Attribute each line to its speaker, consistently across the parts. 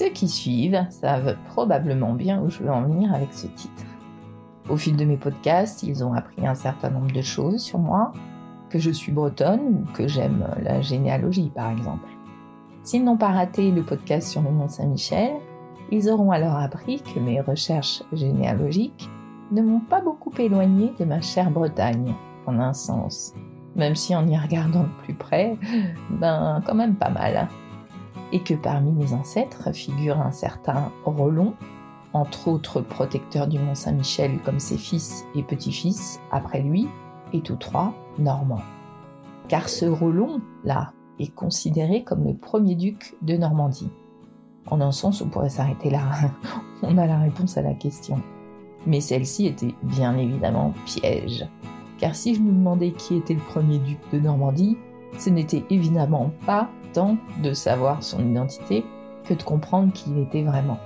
Speaker 1: Ceux qui suivent savent probablement bien où je veux en venir avec ce titre. Au fil de mes podcasts, ils ont appris un certain nombre de choses sur moi, que je suis bretonne ou que j'aime la généalogie par exemple. S'ils n'ont pas raté le podcast sur le Mont Saint-Michel, ils auront alors appris que mes recherches généalogiques ne m'ont pas beaucoup éloigné de ma chère Bretagne, en un sens. Même si en y regardant de plus près, ben quand même pas mal. Et que parmi mes ancêtres figure un certain Rollon, entre autres protecteur du Mont Saint-Michel comme ses fils et petits-fils après lui, et tous trois normands. Car ce Rollon, là, est considéré comme le premier duc de Normandie. En un sens, on pourrait s'arrêter là. on a la réponse à la question. Mais celle-ci était bien évidemment piège. Car si je nous demandais qui était le premier duc de Normandie, ce n'était évidemment pas de savoir son identité que de comprendre qui il était vraiment.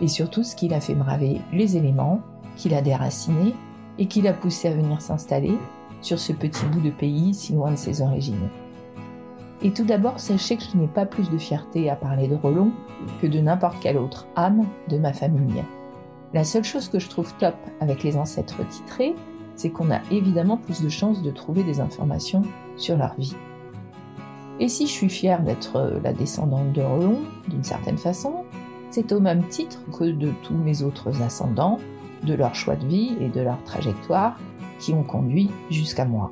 Speaker 1: Et surtout ce qu'il a fait braver les éléments, qu'il a déraciné et qui l'a poussé à venir s'installer sur ce petit bout de pays si loin de ses origines. Et tout d'abord, sachez que je n'ai pas plus de fierté à parler de Roland que de n'importe quelle autre âme de ma famille. La seule chose que je trouve top avec les ancêtres titrés, c'est qu'on a évidemment plus de chances de trouver des informations sur leur vie. Et si je suis fière d'être la descendante de Roland, d'une certaine façon, c'est au même titre que de tous mes autres ascendants, de leur choix de vie et de leur trajectoire qui ont conduit jusqu'à moi.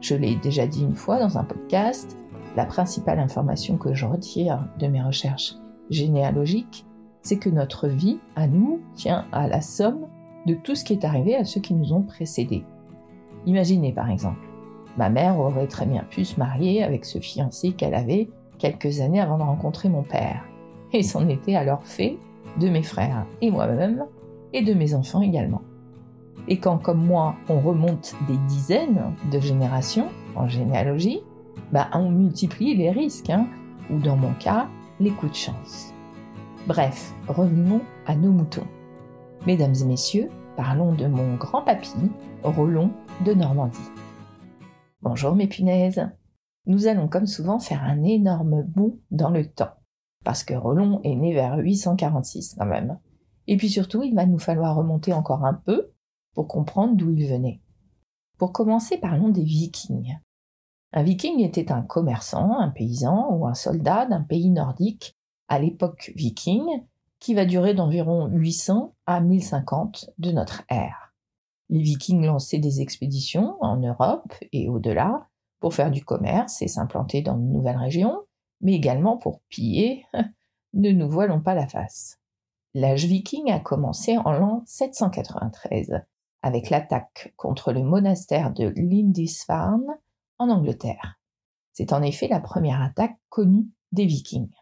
Speaker 1: Je l'ai déjà dit une fois dans un podcast, la principale information que je retire de mes recherches généalogiques, c'est que notre vie, à nous, tient à la somme de tout ce qui est arrivé à ceux qui nous ont précédés. Imaginez par exemple, ma mère aurait très bien pu se marier avec ce fiancé qu'elle avait quelques années avant de rencontrer mon père. Et c'en était alors fait de mes frères et moi-même, et de mes enfants également. Et quand, comme moi, on remonte des dizaines de générations en généalogie, bah, on multiplie les risques, hein, ou dans mon cas, les coups de chance. Bref, revenons à nos moutons. Mesdames et messieurs, parlons de mon grand papy, Rollon de Normandie. Bonjour mes punaises. Nous allons comme souvent faire un énorme bond dans le temps, parce que Rollon est né vers 846 quand même. Et puis surtout, il va nous falloir remonter encore un peu pour comprendre d'où il venait. Pour commencer, parlons des Vikings. Un viking était un commerçant, un paysan ou un soldat d'un pays nordique à l'époque viking qui va durer d'environ 800 à 1050 de notre ère. Les vikings lançaient des expéditions en Europe et au-delà pour faire du commerce et s'implanter dans de nouvelles régions, mais également pour piller. ne nous voilons pas la face. L'âge viking a commencé en l'an 793 avec l'attaque contre le monastère de Lindisfarne en Angleterre. C'est en effet la première attaque connue des Vikings.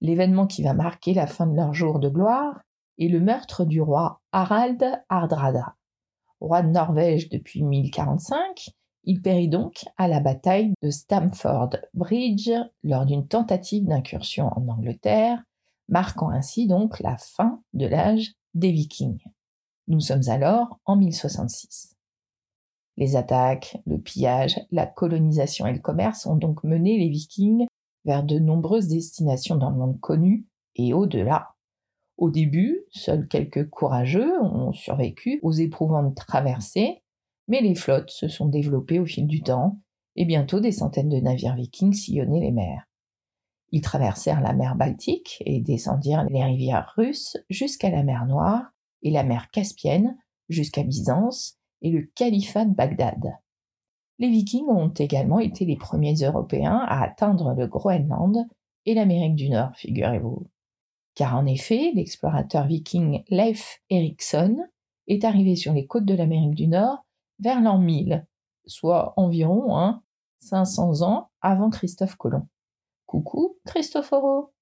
Speaker 1: L'événement qui va marquer la fin de leur jour de gloire est le meurtre du roi Harald Hardrada. Roi de Norvège depuis 1045, il périt donc à la bataille de Stamford Bridge lors d'une tentative d'incursion en Angleterre, marquant ainsi donc la fin de l'âge des Vikings. Nous sommes alors en 1066. Les attaques, le pillage, la colonisation et le commerce ont donc mené les Vikings vers de nombreuses destinations dans le monde connu et au-delà. Au début, seuls quelques courageux ont survécu aux éprouvantes traversées, mais les flottes se sont développées au fil du temps, et bientôt des centaines de navires vikings sillonnaient les mers. Ils traversèrent la mer Baltique et descendirent les rivières russes jusqu'à la mer Noire et la mer Caspienne jusqu'à Byzance, et le califat de Bagdad. Les Vikings ont également été les premiers Européens à atteindre le Groenland et l'Amérique du Nord, figurez-vous. Car en effet, l'explorateur viking Leif Erikson est arrivé sur les côtes de l'Amérique du Nord vers l'an 1000, soit environ 500 ans avant Christophe Colomb. Coucou Cristoforo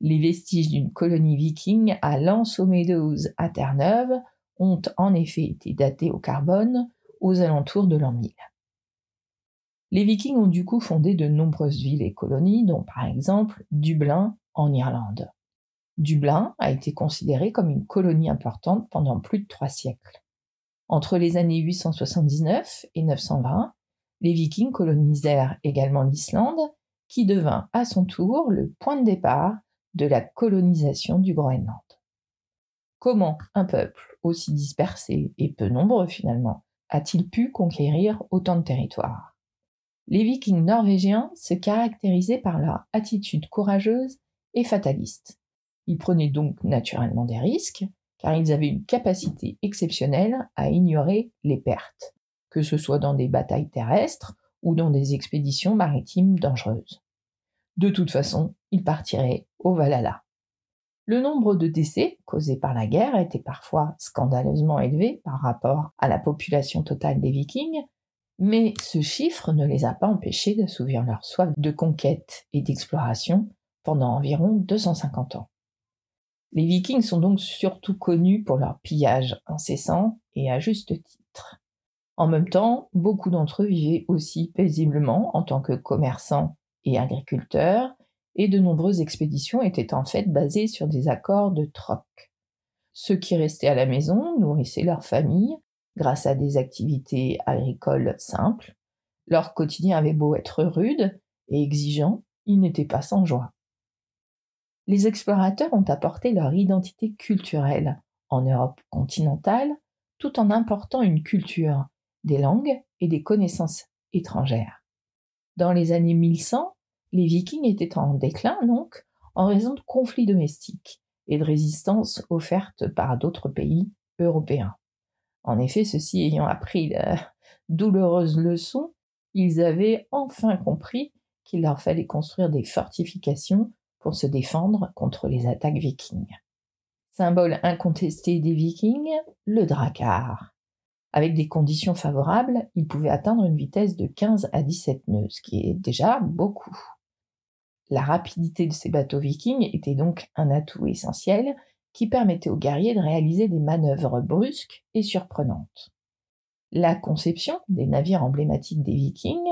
Speaker 1: Les vestiges d'une colonie viking à Lance aux Meadows à Terre-Neuve ont en effet été datés au carbone aux alentours de l'an 1000. Les Vikings ont du coup fondé de nombreuses villes et colonies, dont par exemple Dublin en Irlande. Dublin a été considéré comme une colonie importante pendant plus de trois siècles. Entre les années 879 et 920, les Vikings colonisèrent également l'Islande, qui devint à son tour le point de départ de la colonisation du Groenland. Comment un peuple aussi dispersé et peu nombreux finalement a-t-il pu conquérir autant de territoires? Les vikings norvégiens se caractérisaient par leur attitude courageuse et fataliste. Ils prenaient donc naturellement des risques, car ils avaient une capacité exceptionnelle à ignorer les pertes, que ce soit dans des batailles terrestres ou dans des expéditions maritimes dangereuses. De toute façon, ils partiraient au Valhalla. Le nombre de décès causés par la guerre était parfois scandaleusement élevé par rapport à la population totale des Vikings, mais ce chiffre ne les a pas empêchés d'assouvir leur soif de conquête et d'exploration pendant environ 250 ans. Les Vikings sont donc surtout connus pour leur pillage incessant et à juste titre. En même temps, beaucoup d'entre eux vivaient aussi paisiblement en tant que commerçants et agriculteurs, et de nombreuses expéditions étaient en fait basées sur des accords de troc. Ceux qui restaient à la maison nourrissaient leur famille grâce à des activités agricoles simples. Leur quotidien avait beau être rude et exigeant, il n'était pas sans joie. Les explorateurs ont apporté leur identité culturelle en Europe continentale tout en important une culture, des langues et des connaissances étrangères. Dans les années 1100, les Vikings étaient en déclin donc en raison de conflits domestiques et de résistances offertes par d'autres pays européens. En effet, ceux-ci ayant appris la douloureuse leçon, ils avaient enfin compris qu'il leur fallait construire des fortifications pour se défendre contre les attaques vikings. Symbole incontesté des vikings, le drakkar. Avec des conditions favorables, il pouvait atteindre une vitesse de 15 à 17 nœuds, ce qui est déjà beaucoup. La rapidité de ces bateaux vikings était donc un atout essentiel qui permettait aux guerriers de réaliser des manœuvres brusques et surprenantes. La conception des navires emblématiques des vikings,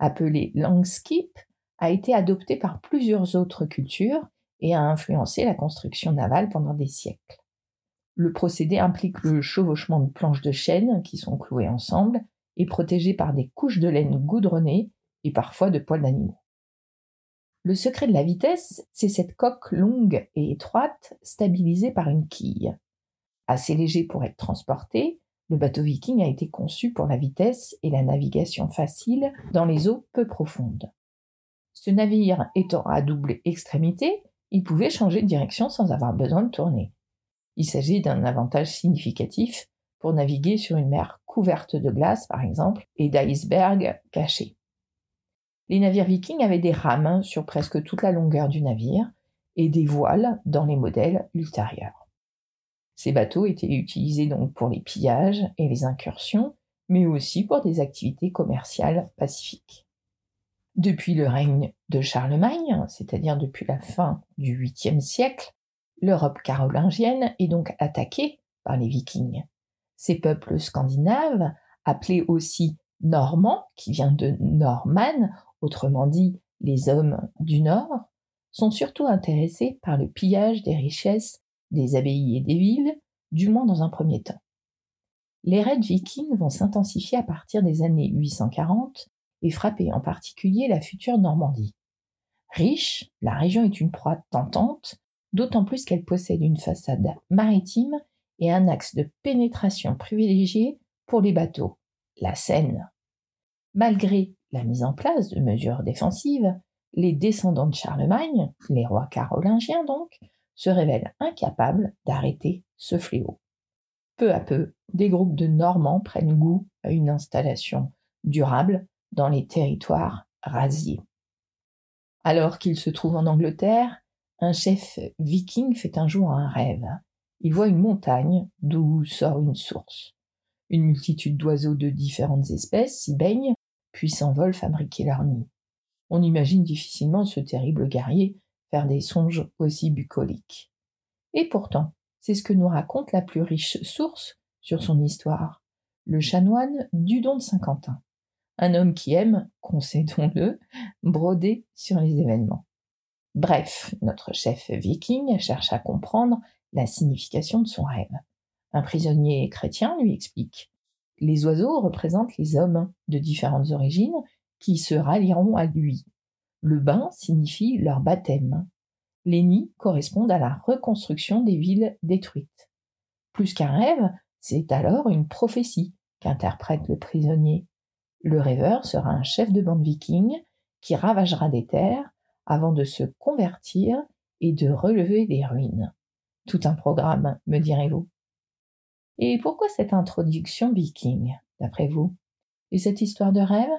Speaker 1: appelés langskip, a été adoptée par plusieurs autres cultures et a influencé la construction navale pendant des siècles. Le procédé implique le chevauchement de planches de chêne qui sont clouées ensemble et protégées par des couches de laine goudronnées et parfois de poils d'animaux. Le secret de la vitesse, c'est cette coque longue et étroite stabilisée par une quille. Assez léger pour être transporté, le bateau viking a été conçu pour la vitesse et la navigation facile dans les eaux peu profondes. Ce navire étant à double extrémité, il pouvait changer de direction sans avoir besoin de tourner. Il s'agit d'un avantage significatif pour naviguer sur une mer couverte de glace, par exemple, et d'icebergs cachés. Les navires vikings avaient des rames sur presque toute la longueur du navire et des voiles dans les modèles ultérieurs. Ces bateaux étaient utilisés donc pour les pillages et les incursions, mais aussi pour des activités commerciales pacifiques. Depuis le règne de Charlemagne, c'est-à-dire depuis la fin du 8e siècle, l'Europe carolingienne est donc attaquée par les vikings. Ces peuples scandinaves, appelés aussi normands, qui vient de Norman, autrement dit les hommes du Nord, sont surtout intéressés par le pillage des richesses des abbayes et des villes, du moins dans un premier temps. Les raids vikings vont s'intensifier à partir des années 840 et frapper en particulier la future Normandie. Riche, la région est une proie tentante, d'autant plus qu'elle possède une façade maritime et un axe de pénétration privilégié pour les bateaux, la Seine. Malgré la mise en place de mesures défensives, les descendants de Charlemagne, les rois carolingiens donc, se révèlent incapables d'arrêter ce fléau. Peu à peu, des groupes de Normands prennent goût à une installation durable dans les territoires rasiers. Alors qu'il se trouve en Angleterre, un chef viking fait un jour un rêve. Il voit une montagne d'où sort une source. Une multitude d'oiseaux de différentes espèces s'y baignent puis s'envolent fabriquer leur nid. On imagine difficilement ce terrible guerrier faire des songes aussi bucoliques. Et pourtant, c'est ce que nous raconte la plus riche source sur son histoire, le chanoine Dudon de Saint-Quentin, un homme qui aime, concédons-le, broder sur les événements. Bref, notre chef viking cherche à comprendre la signification de son rêve. Un prisonnier chrétien lui explique les oiseaux représentent les hommes de différentes origines qui se rallieront à lui. Le bain signifie leur baptême. les nids correspondent à la reconstruction des villes détruites. Plus qu'un rêve, c'est alors une prophétie qu'interprète le prisonnier. Le rêveur sera un chef de bande viking qui ravagera des terres avant de se convertir et de relever des ruines. Tout un programme, me direz-vous. Et pourquoi cette introduction viking, d'après vous? Et cette histoire de rêve?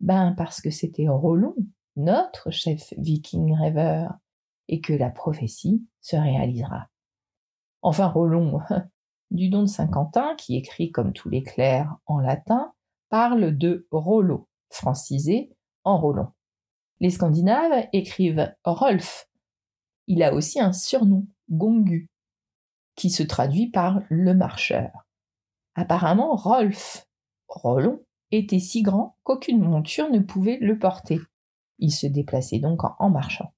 Speaker 1: Ben parce que c'était Rollon, notre chef viking rêveur, et que la prophétie se réalisera. Enfin, Rollon, du don de Saint-Quentin, qui écrit comme tous les clercs en latin, parle de Rollo, francisé en Rollon. Les Scandinaves écrivent Rolf. Il a aussi un surnom, Gongu, qui se traduit par le marcheur. Apparemment, Rolf, Rollon, était si grand qu'aucune monture ne pouvait le porter. Il se déplaçait donc en marchant.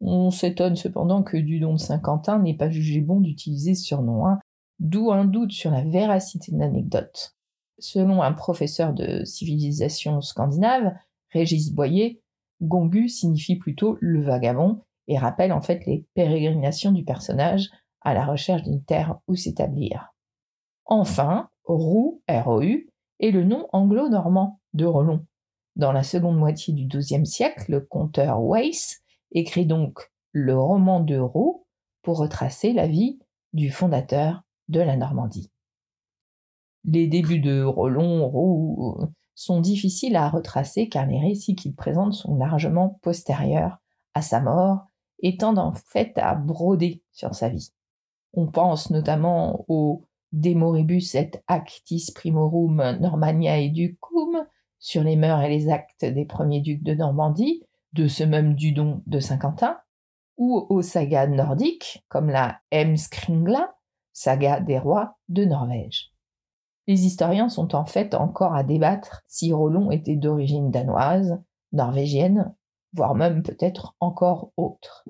Speaker 1: On s'étonne cependant que Dudon de Saint-Quentin n'ait pas jugé bon d'utiliser ce surnom, hein, d'où un doute sur la véracité de l'anecdote. Selon un professeur de civilisation scandinave, Régis Boyer, Gongu signifie plutôt le vagabond et rappelle en fait les pérégrinations du personnage à la recherche d'une terre où s'établir. Enfin, Roux, R-O-U, est le nom anglo-normand de Rollon. Dans la seconde moitié du XIIe siècle, le conteur Weiss écrit donc le roman de Roux pour retracer la vie du fondateur de la Normandie. Les débuts de Rollon Roux sont difficiles à retracer car les récits qu'il présente sont largement postérieurs à sa mort et tendent en fait à broder sur sa vie. On pense notamment au De moribus et actis primorum Normania educum sur les mœurs et les actes des premiers ducs de Normandie, de ce même Dudon de Saint-Quentin, ou aux sagas nordiques, comme la Hemskringla, saga des rois de Norvège. Les historiens sont en fait encore à débattre si Rollon était d'origine danoise, norvégienne, voire même peut-être encore autre.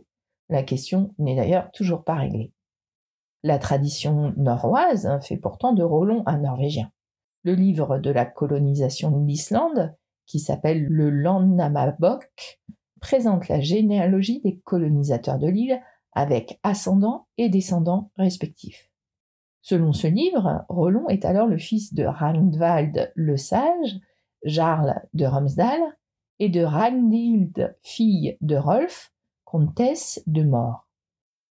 Speaker 1: La question n'est d'ailleurs toujours pas réglée. La tradition norroise fait pourtant de Rollon un Norvégien. Le livre de la colonisation de l'Islande, qui s'appelle le Landnamabok, présente la généalogie des colonisateurs de l'île avec ascendants et descendants respectifs. Selon ce livre, Rollon est alors le fils de Ragnvald le Sage, Jarl de Romsdal, et de Ragnhild, fille de Rolf, comtesse de Mort.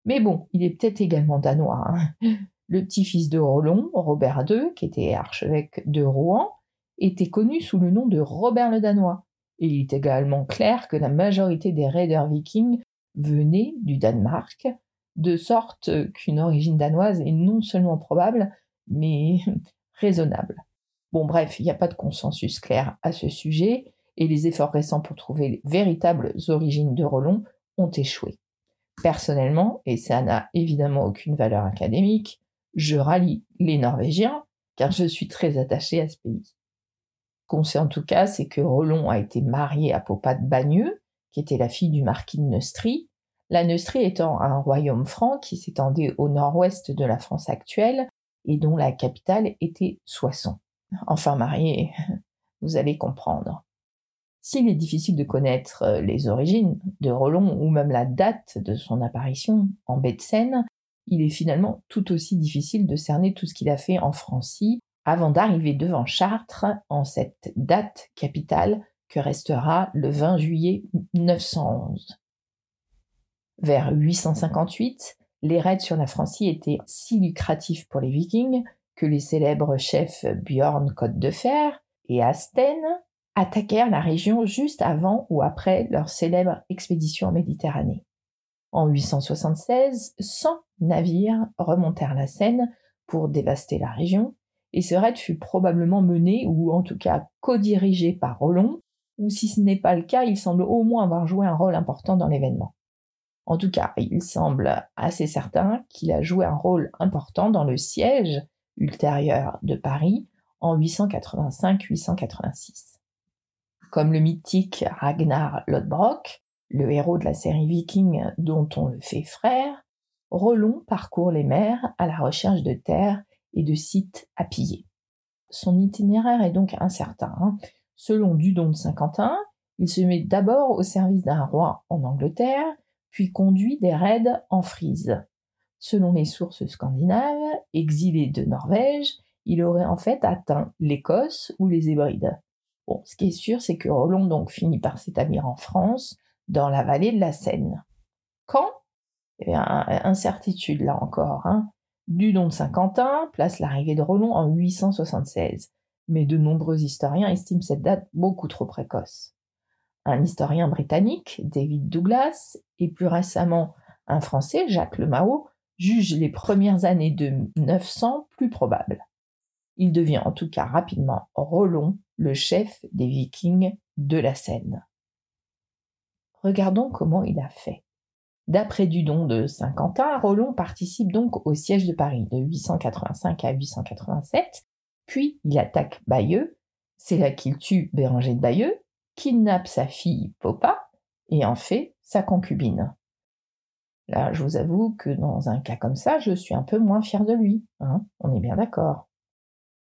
Speaker 1: Mais bon, il est peut-être également danois. Hein. Le petit-fils de Rollon, Robert II, qui était archevêque de Rouen, était connu sous le nom de Robert le Danois, il est également clair que la majorité des raiders vikings venaient du Danemark, de sorte qu'une origine danoise est non seulement probable, mais raisonnable. Bon bref, il n'y a pas de consensus clair à ce sujet, et les efforts récents pour trouver les véritables origines de Rollon ont échoué. Personnellement, et ça n'a évidemment aucune valeur académique, je rallie les Norvégiens, car je suis très attaché à ce pays qu'on sait en tout cas, c'est que Rollon a été marié à Popa de Bagneux, qui était la fille du marquis de Neustrie, la Neustrie étant un royaume franc qui s'étendait au nord-ouest de la France actuelle et dont la capitale était Soissons. Enfin marié, vous allez comprendre. S'il est difficile de connaître euh, les origines de Rollon ou même la date de son apparition en baie de Seine, il est finalement tout aussi difficile de cerner tout ce qu'il a fait en Francie avant d'arriver devant Chartres en cette date capitale que restera le 20 juillet 911. Vers 858, les raids sur la Francie étaient si lucratifs pour les Vikings que les célèbres chefs Bjorn Côte de Fer et Asten attaquèrent la région juste avant ou après leur célèbre expédition en Méditerranée. En 876, 100 navires remontèrent la Seine pour dévaster la région et ce raid fut probablement mené, ou en tout cas co-dirigé par Rollon, ou si ce n'est pas le cas, il semble au moins avoir joué un rôle important dans l'événement. En tout cas, il semble assez certain qu'il a joué un rôle important dans le siège ultérieur de Paris en 885-886. Comme le mythique Ragnar Lodbrok, le héros de la série Viking dont on le fait frère, Rollon parcourt les mers à la recherche de terres et de sites à piller. Son itinéraire est donc incertain. Hein. Selon Dudon de Saint-Quentin, il se met d'abord au service d'un roi en Angleterre, puis conduit des raids en Frise. Selon les sources scandinaves, exilé de Norvège, il aurait en fait atteint l'Écosse ou les Hébrides. Ce qui est sûr, c'est que Roland donc finit par s'établir en France, dans la vallée de la Seine. Quand? Eh bien, incertitude là encore. Hein. Dudon de Saint-Quentin place l'arrivée de Roland en 876, mais de nombreux historiens estiment cette date beaucoup trop précoce. Un historien britannique, David Douglas, et plus récemment un Français, Jacques Lemao, jugent les premières années de 900 plus probables. Il devient en tout cas rapidement Rollon, le chef des Vikings de la Seine. Regardons comment il a fait. D'après Dudon de Saint-Quentin, Rollon participe donc au siège de Paris de 885 à 887, puis il attaque Bayeux, c'est là qu'il tue Béranger de Bayeux, kidnappe sa fille Popa et en fait sa concubine. Là, je vous avoue que dans un cas comme ça, je suis un peu moins fier de lui, hein on est bien d'accord.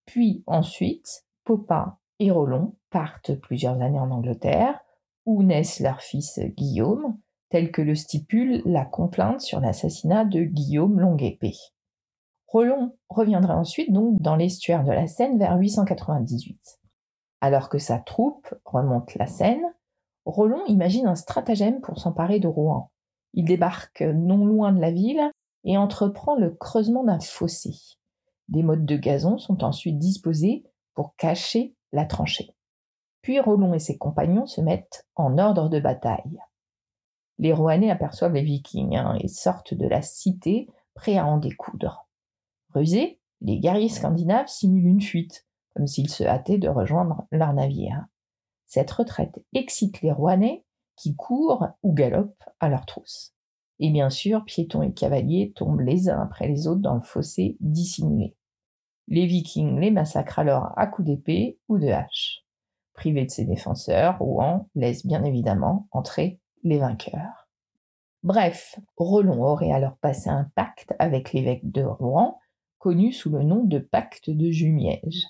Speaker 1: Puis ensuite, Popin et Rollon partent plusieurs années en Angleterre, où naissent leur fils Guillaume, tel que le stipule la complainte sur l'assassinat de Guillaume Longuepée. Rollon reviendra ensuite donc dans l'estuaire de la Seine vers 898. Alors que sa troupe remonte la Seine, Rollon imagine un stratagème pour s'emparer de Rouen. Il débarque non loin de la ville et entreprend le creusement d'un fossé. Des modes de gazon sont ensuite disposés pour cacher la tranchée. Puis Rollon et ses compagnons se mettent en ordre de bataille. Les Rouennais aperçoivent les Vikings hein, et sortent de la cité prêts à en découdre. Rusés, les guerriers scandinaves simulent une fuite, comme s'ils se hâtaient de rejoindre leur navire. Cette retraite excite les Rouennais qui courent ou galopent à leur trousse. Et bien sûr, piétons et cavaliers tombent les uns après les autres dans le fossé dissimulé. Les Vikings les massacrent alors à coups d'épée ou de hache. Privé de ses défenseurs, Rouen laisse bien évidemment entrer les vainqueurs. Bref, Rollon aurait alors passé un pacte avec l'évêque de Rouen, connu sous le nom de pacte de Jumièges.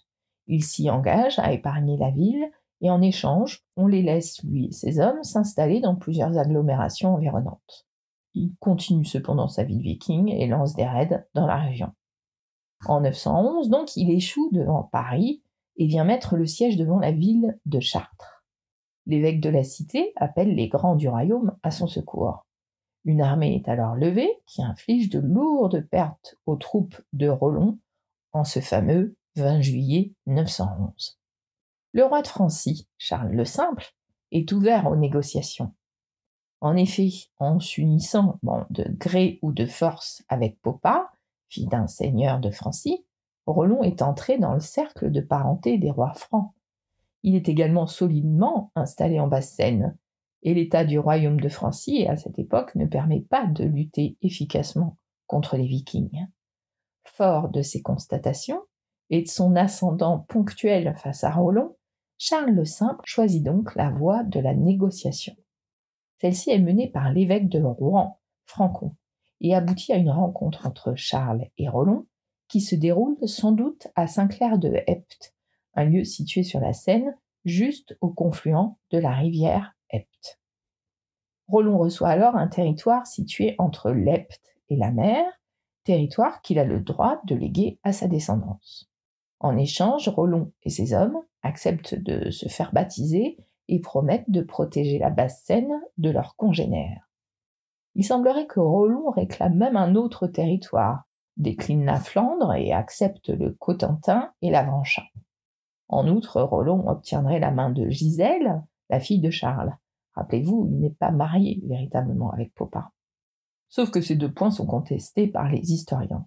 Speaker 1: Il s'y engage à épargner la ville et en échange, on les laisse, lui et ses hommes, s'installer dans plusieurs agglomérations environnantes. Il continue cependant sa vie de viking et lance des raids dans la région. En 911, donc, il échoue devant Paris et vient mettre le siège devant la ville de Chartres. L'évêque de la cité appelle les grands du royaume à son secours. Une armée est alors levée qui inflige de lourdes pertes aux troupes de Rollon en ce fameux 20 juillet 911. Le roi de Francie, Charles le Simple, est ouvert aux négociations. En effet, en s'unissant de gré ou de force avec Popa, fille d'un seigneur de Francie, Rollon est entré dans le cercle de parenté des rois francs. Il est également solidement installé en Basse-Seine, et l'état du royaume de Francie à cette époque ne permet pas de lutter efficacement contre les Vikings. Fort de ces constatations et de son ascendant ponctuel face à Rollon, Charles le Simple choisit donc la voie de la négociation. Celle-ci est menée par l'évêque de Rouen, Francon, et aboutit à une rencontre entre Charles et Rollon, qui se déroule sans doute à Saint-Clair de Epte, un lieu situé sur la Seine, juste au confluent de la rivière Epte. Rollon reçoit alors un territoire situé entre l'Epte et la mer, territoire qu'il a le droit de léguer à sa descendance. En échange, Rollon et ses hommes acceptent de se faire baptiser et promettent de protéger la basse Seine de leurs congénères. Il semblerait que Rollon réclame même un autre territoire, décline la Flandre et accepte le Cotentin et l'Avranchin. En outre, Rollon obtiendrait la main de Gisèle, la fille de Charles. Rappelez-vous, il n'est pas marié véritablement avec Popin. Sauf que ces deux points sont contestés par les historiens.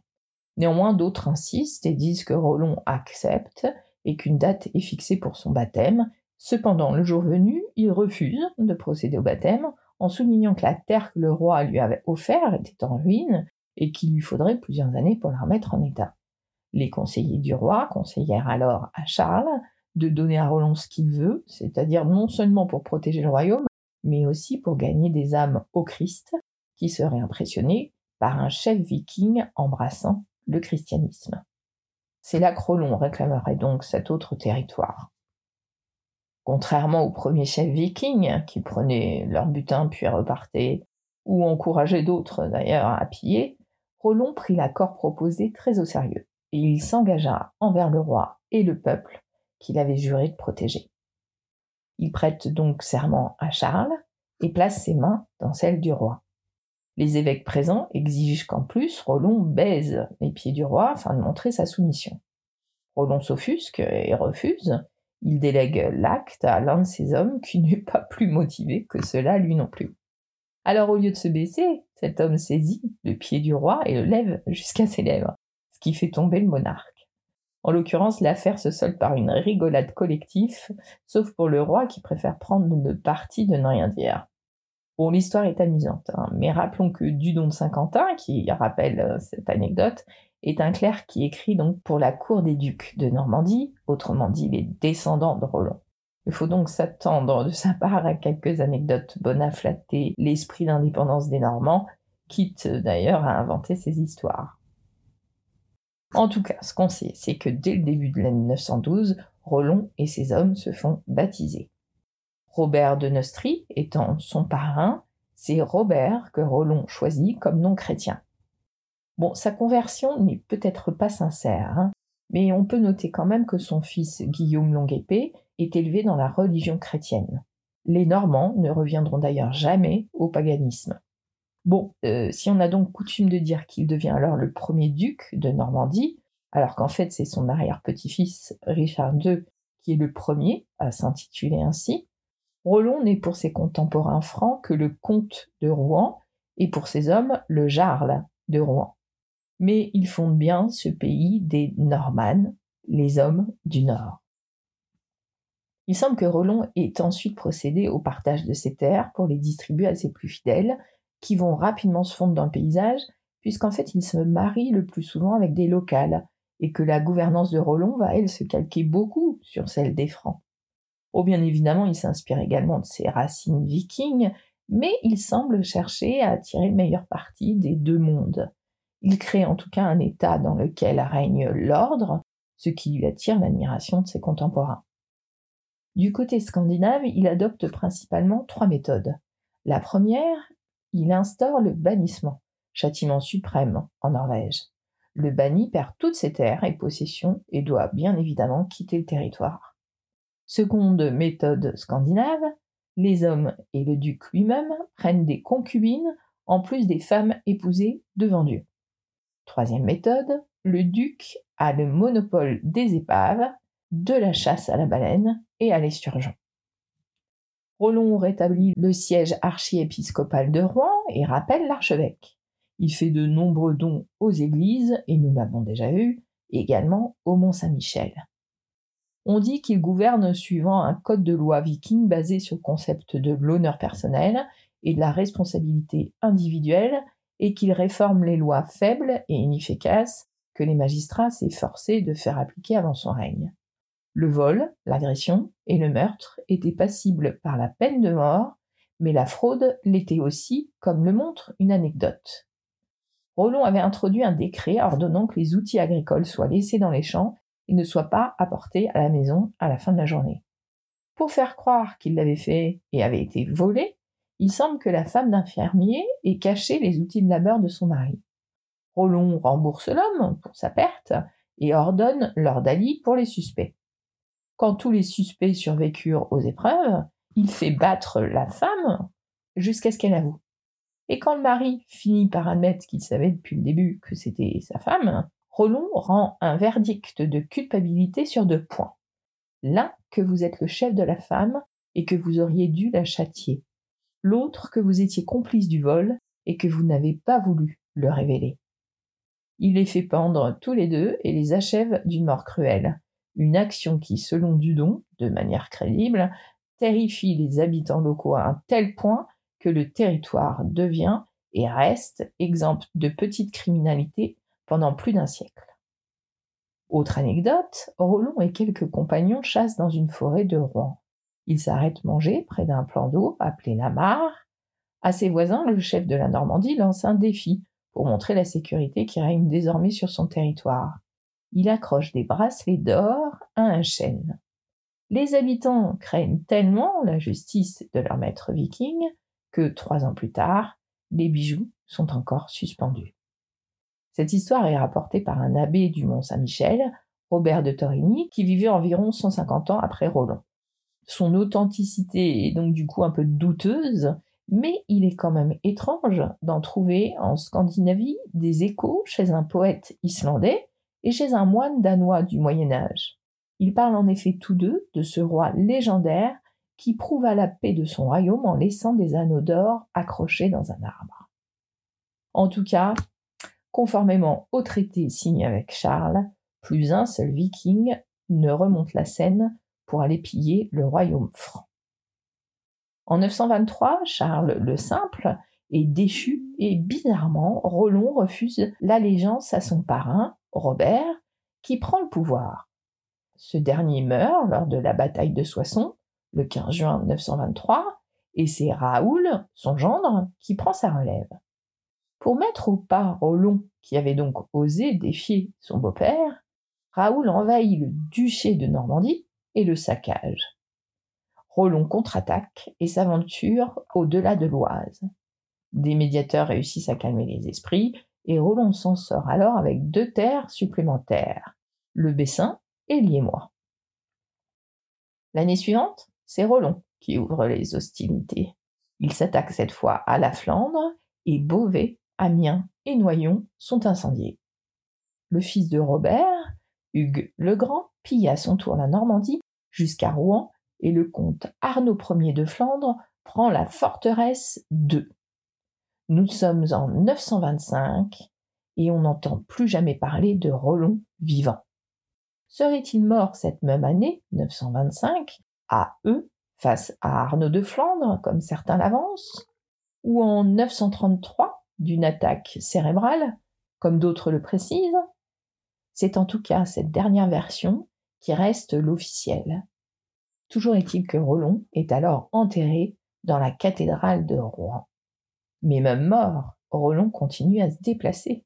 Speaker 1: Néanmoins, d'autres insistent et disent que Rollon accepte et qu'une date est fixée pour son baptême. Cependant, le jour venu, il refuse de procéder au baptême en soulignant que la terre que le roi lui avait offerte était en ruine et qu'il lui faudrait plusieurs années pour la remettre en état. Les conseillers du roi conseillèrent alors à Charles de donner à Roland ce qu'il veut, c'est-à-dire non seulement pour protéger le royaume, mais aussi pour gagner des âmes au Christ, qui seraient impressionnés par un chef viking embrassant le christianisme. C'est là que Rollon réclamerait donc cet autre territoire. Contrairement aux premiers chefs vikings qui prenaient leur butin puis repartaient, ou encourageait d'autres d'ailleurs à piller, Rollon prit l'accord proposé très au sérieux, et il s'engagea envers le roi et le peuple qu'il avait juré de protéger. Il prête donc serment à Charles et place ses mains dans celles du roi. Les évêques présents exigent qu'en plus Rollon baise les pieds du roi afin de montrer sa soumission. Rollon s'offusque et refuse. Il délègue l'acte à l'un de ses hommes qui n'est pas plus motivé que cela lui non plus. Alors au lieu de se baisser, cet homme saisit le pied du roi et le lève jusqu'à ses lèvres, ce qui fait tomber le monarque. En l'occurrence, l'affaire se solde par une rigolade collective, sauf pour le roi qui préfère prendre le parti de ne rien dire. Bon, l'histoire est amusante, hein, mais rappelons que Dudon de Saint-Quentin, qui rappelle euh, cette anecdote, est un clerc qui écrit donc pour la cour des ducs de Normandie, autrement dit les descendants de Roland. Il faut donc s'attendre de sa part à quelques anecdotes bonnes à flatter l'esprit d'indépendance des Normands, quitte d'ailleurs à inventer ces histoires. En tout cas, ce qu'on sait, c'est que dès le début de l'année 912, Rollon et ses hommes se font baptiser. Robert de Neustrie étant son parrain, c'est Robert que Rollon choisit comme nom chrétien. Bon, sa conversion n'est peut-être pas sincère, hein, mais on peut noter quand même que son fils Guillaume Longuepée est élevé dans la religion chrétienne. Les Normands ne reviendront d'ailleurs jamais au paganisme. Bon, euh, si on a donc coutume de dire qu'il devient alors le premier duc de Normandie, alors qu'en fait c'est son arrière-petit-fils Richard II qui est le premier à s'intituler ainsi, Rollon n'est pour ses contemporains francs que le comte de Rouen et pour ses hommes le jarl de Rouen. Mais ils fondent bien ce pays des Normannes, les hommes du Nord. Il semble que Rollon ait ensuite procédé au partage de ses terres pour les distribuer à ses plus fidèles, qui vont rapidement se fondre dans le paysage, puisqu'en fait il se marie le plus souvent avec des locales, et que la gouvernance de Rollon va, elle, se calquer beaucoup sur celle des Francs. Oh, bien évidemment, il s'inspire également de ses racines vikings, mais il semble chercher à tirer le meilleur parti des deux mondes. Il crée en tout cas un État dans lequel règne l'ordre, ce qui lui attire l'admiration de ses contemporains. Du côté scandinave, il adopte principalement trois méthodes. La première, il instaure le bannissement, châtiment suprême en Norvège. Le banni perd toutes ses terres et possessions et doit bien évidemment quitter le territoire. Seconde méthode scandinave, les hommes et le duc lui-même prennent des concubines en plus des femmes épousées devant Dieu. Troisième méthode, le duc a le monopole des épaves, de la chasse à la baleine et à l'esturgeon. Rollon rétablit le siège archiépiscopal de Rouen et rappelle l'archevêque. Il fait de nombreux dons aux églises, et nous l'avons déjà vu, également au Mont-Saint-Michel. On dit qu'il gouverne suivant un code de loi viking basé sur le concept de l'honneur personnel et de la responsabilité individuelle, et qu'il réforme les lois faibles et inefficaces que les magistrats s'efforçaient de faire appliquer avant son règne. Le vol, l'agression et le meurtre étaient passibles par la peine de mort, mais la fraude l'était aussi, comme le montre une anecdote. Rollon avait introduit un décret ordonnant que les outils agricoles soient laissés dans les champs ne soient pas apportés à la maison à la fin de la journée. Pour faire croire qu'il l'avait fait et avait été volé, il semble que la femme d'un fermier ait caché les outils de labeur de son mari. Rollon rembourse l'homme pour sa perte et ordonne leur d'ali pour les suspects. Quand tous les suspects survécurent aux épreuves, il fait battre la femme jusqu'à ce qu'elle avoue. Et quand le mari finit par admettre qu'il savait depuis le début que c'était sa femme, Rollon rend un verdict de culpabilité sur deux points. L'un, que vous êtes le chef de la femme et que vous auriez dû la châtier. L'autre, que vous étiez complice du vol et que vous n'avez pas voulu le révéler. Il les fait pendre tous les deux et les achève d'une mort cruelle, une action qui, selon Dudon, de manière crédible, terrifie les habitants locaux à un tel point que le territoire devient et reste exempt de petite criminalité pendant plus d'un siècle. Autre anecdote, Rollon et quelques compagnons chassent dans une forêt de Rouen. Ils s'arrêtent manger près d'un plan d'eau appelé la. À ses voisins, le chef de la Normandie lance un défi pour montrer la sécurité qui règne désormais sur son territoire il accroche des bracelets d'or à un chêne. Les habitants craignent tellement la justice de leur maître viking que trois ans plus tard, les bijoux sont encore suspendus. Cette histoire est rapportée par un abbé du Mont Saint-Michel, Robert de Torigny, qui vivait environ 150 ans après Roland. Son authenticité est donc du coup un peu douteuse, mais il est quand même étrange d'en trouver en Scandinavie des échos chez un poète islandais et chez un moine danois du Moyen Âge. Ils parlent en effet tous deux de ce roi légendaire qui prouva la paix de son royaume en laissant des anneaux d'or accrochés dans un arbre. En tout cas, conformément au traité signé avec Charles, plus un seul viking ne remonte la Seine pour aller piller le royaume franc. En 923, Charles le Simple est déchu et bizarrement, Rollon refuse l'allégeance à son parrain, Robert, qui prend le pouvoir. Ce dernier meurt lors de la bataille de Soissons, le 15 juin 923, et c'est Raoul, son gendre, qui prend sa relève. Pour mettre au pas Rollon, qui avait donc osé défier son beau-père, Raoul envahit le duché de Normandie et le saccage. Rollon contre-attaque et s'aventure au-delà de l'Oise. Des médiateurs réussissent à calmer les esprits et Rollon s'en sort alors avec deux terres supplémentaires, le Bessin et Liémois. L'année suivante, c'est Rollon qui ouvre les hostilités. Il s'attaque cette fois à la Flandre et Beauvais, Amiens et Noyon sont incendiés. Le fils de Robert, Hugues le Grand, pille à son tour la Normandie jusqu'à Rouen et le comte Arnaud Ier de Flandre prend la forteresse de. Nous sommes en 925 et on n'entend plus jamais parler de Rollon vivant. Serait-il mort cette même année, 925, à eux, face à Arnaud de Flandre, comme certains l'avancent, ou en 933 d'une attaque cérébrale, comme d'autres le précisent C'est en tout cas cette dernière version qui reste l'officielle. Toujours est-il que Rollon est alors enterré dans la cathédrale de Rouen. Mais même mort, Rollon continue à se déplacer.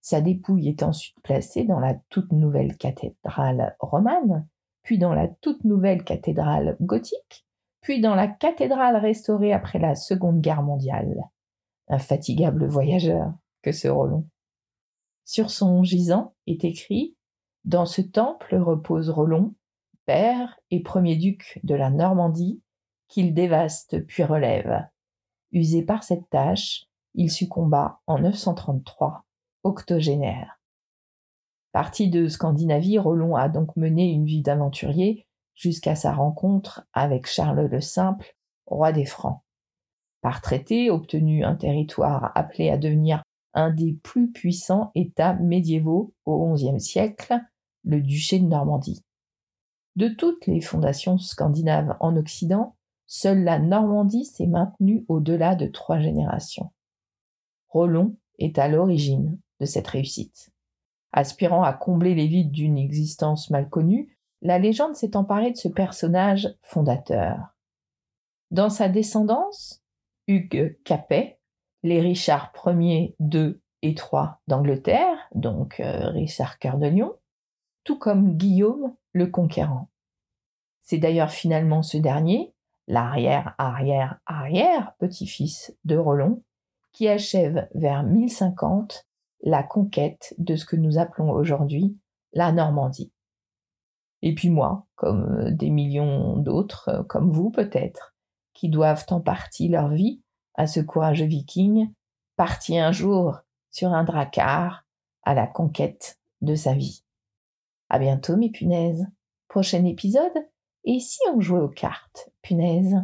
Speaker 1: Sa dépouille est ensuite placée dans la toute nouvelle cathédrale romane, puis dans la toute nouvelle cathédrale gothique, puis dans la cathédrale restaurée après la Seconde Guerre mondiale. Infatigable voyageur que ce Rollon. Sur son gisant est écrit Dans ce temple repose Rollon, père et premier duc de la Normandie, qu'il dévaste puis relève. Usé par cette tâche, il succomba en 933, octogénaire. Parti de Scandinavie, Rollon a donc mené une vie d'aventurier jusqu'à sa rencontre avec Charles le Simple, roi des Francs. Par traité, obtenu un territoire appelé à devenir un des plus puissants États médiévaux au XIe siècle, le duché de Normandie. De toutes les fondations scandinaves en Occident, seule la Normandie s'est maintenue au-delà de trois générations. Rollon est à l'origine de cette réussite. Aspirant à combler les vides d'une existence mal connue, la légende s'est emparée de ce personnage fondateur. Dans sa descendance, Hugues Capet, les Richard Ier, II et III d'Angleterre, donc euh, Richard Cœur de Lion, tout comme Guillaume le Conquérant. C'est d'ailleurs finalement ce dernier, l'arrière-arrière-arrière petit-fils de Rollon, qui achève vers 1050 la conquête de ce que nous appelons aujourd'hui la Normandie. Et puis moi, comme euh, des millions d'autres, euh, comme vous peut-être, qui doivent en partie leur vie à ce courageux viking, parti un jour sur un dracard à la conquête de sa vie. À bientôt mes punaises. Prochain épisode, et si on jouait aux cartes, punaise